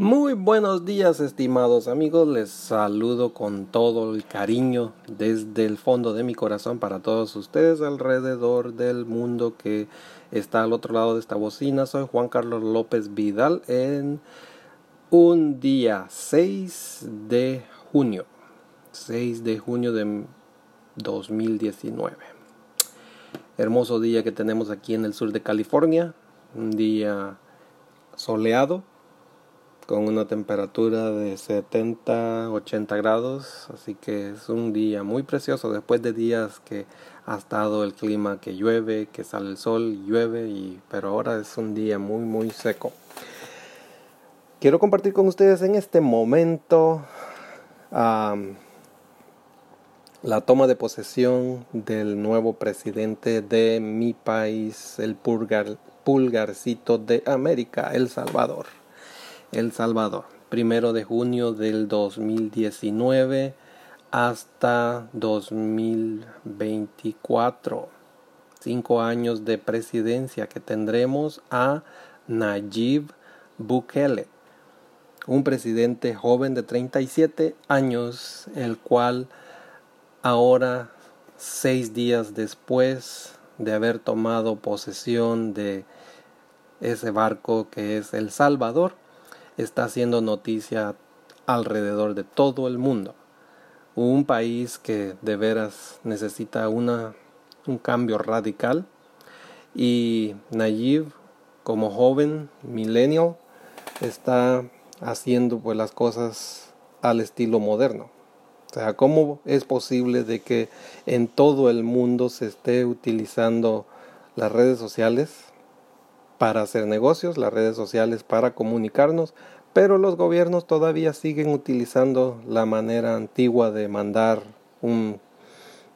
Muy buenos días estimados amigos, les saludo con todo el cariño desde el fondo de mi corazón para todos ustedes alrededor del mundo que está al otro lado de esta bocina. Soy Juan Carlos López Vidal en un día 6 de junio, 6 de junio de 2019. Hermoso día que tenemos aquí en el sur de California, un día soleado con una temperatura de 70, 80 grados, así que es un día muy precioso después de días que ha estado el clima que llueve, que sale el sol, llueve, y, pero ahora es un día muy, muy seco. Quiero compartir con ustedes en este momento la toma de posesión del nuevo presidente de mi país, el pulgarcito de América, El Salvador. El Salvador, primero de junio del 2019 hasta 2024. Cinco años de presidencia que tendremos a Nayib Bukele, un presidente joven de 37 años, el cual ahora, seis días después de haber tomado posesión de ese barco que es El Salvador, está haciendo noticia alrededor de todo el mundo. Un país que de veras necesita una, un cambio radical y Nayib como joven millennial está haciendo pues las cosas al estilo moderno. O sea, ¿cómo es posible de que en todo el mundo se esté utilizando las redes sociales para hacer negocios, las redes sociales para comunicarnos, pero los gobiernos todavía siguen utilizando la manera antigua de mandar un,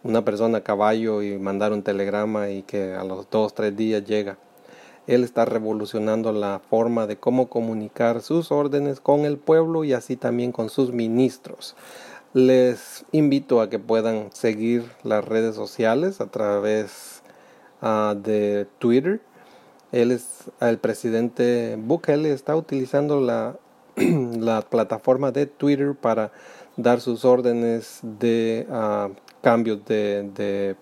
una persona a caballo y mandar un telegrama y que a los dos, tres días llega. Él está revolucionando la forma de cómo comunicar sus órdenes con el pueblo y así también con sus ministros. Les invito a que puedan seguir las redes sociales a través ah, de Twitter él es el presidente Bukele está utilizando la, la plataforma de Twitter para dar sus órdenes de uh, cambios de,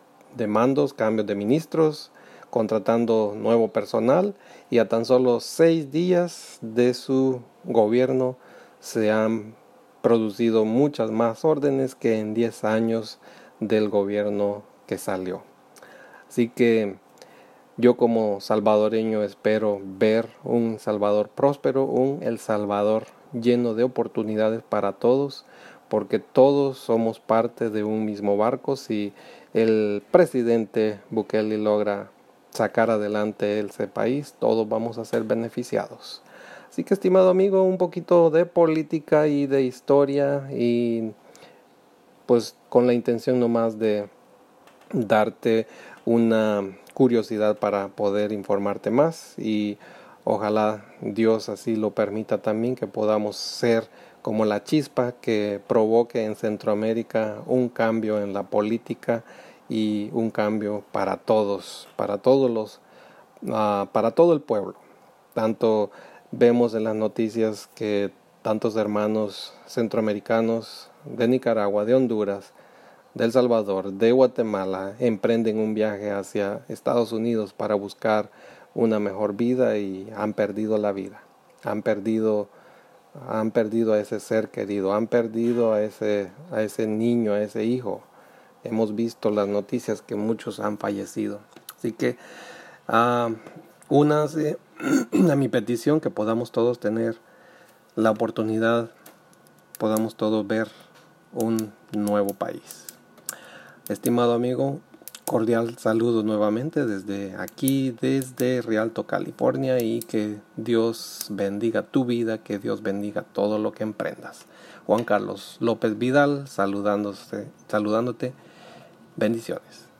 mandos, cambios de ministros, contratando nuevo personal y a tan solo seis días de su gobierno se han producido muchas más órdenes que en diez años del gobierno que salió. Así que yo como salvadoreño espero ver un Salvador próspero, un El Salvador lleno de oportunidades para todos, porque todos somos parte de un mismo barco. Si el presidente Bukele logra sacar adelante ese país, todos vamos a ser beneficiados. Así que, estimado amigo, un poquito de política y de historia y pues con la intención nomás de darte una curiosidad para poder informarte más y ojalá Dios así lo permita también que podamos ser como la chispa que provoque en Centroamérica un cambio en la política y un cambio para todos, para todos los, uh, para todo el pueblo. Tanto vemos en las noticias que tantos hermanos centroamericanos de Nicaragua, de Honduras, de El Salvador, de Guatemala, emprenden un viaje hacia Estados Unidos para buscar una mejor vida y han perdido la vida. Han perdido han perdido a ese ser querido, han perdido a ese a ese niño, a ese hijo. Hemos visto las noticias que muchos han fallecido. Así que una a mi petición que podamos todos tener la oportunidad, podamos todos ver un nuevo país. Estimado amigo, cordial saludo nuevamente desde aquí, desde Rialto, California y que Dios bendiga tu vida, que Dios bendiga todo lo que emprendas. Juan Carlos López Vidal saludándote, saludándote. Bendiciones.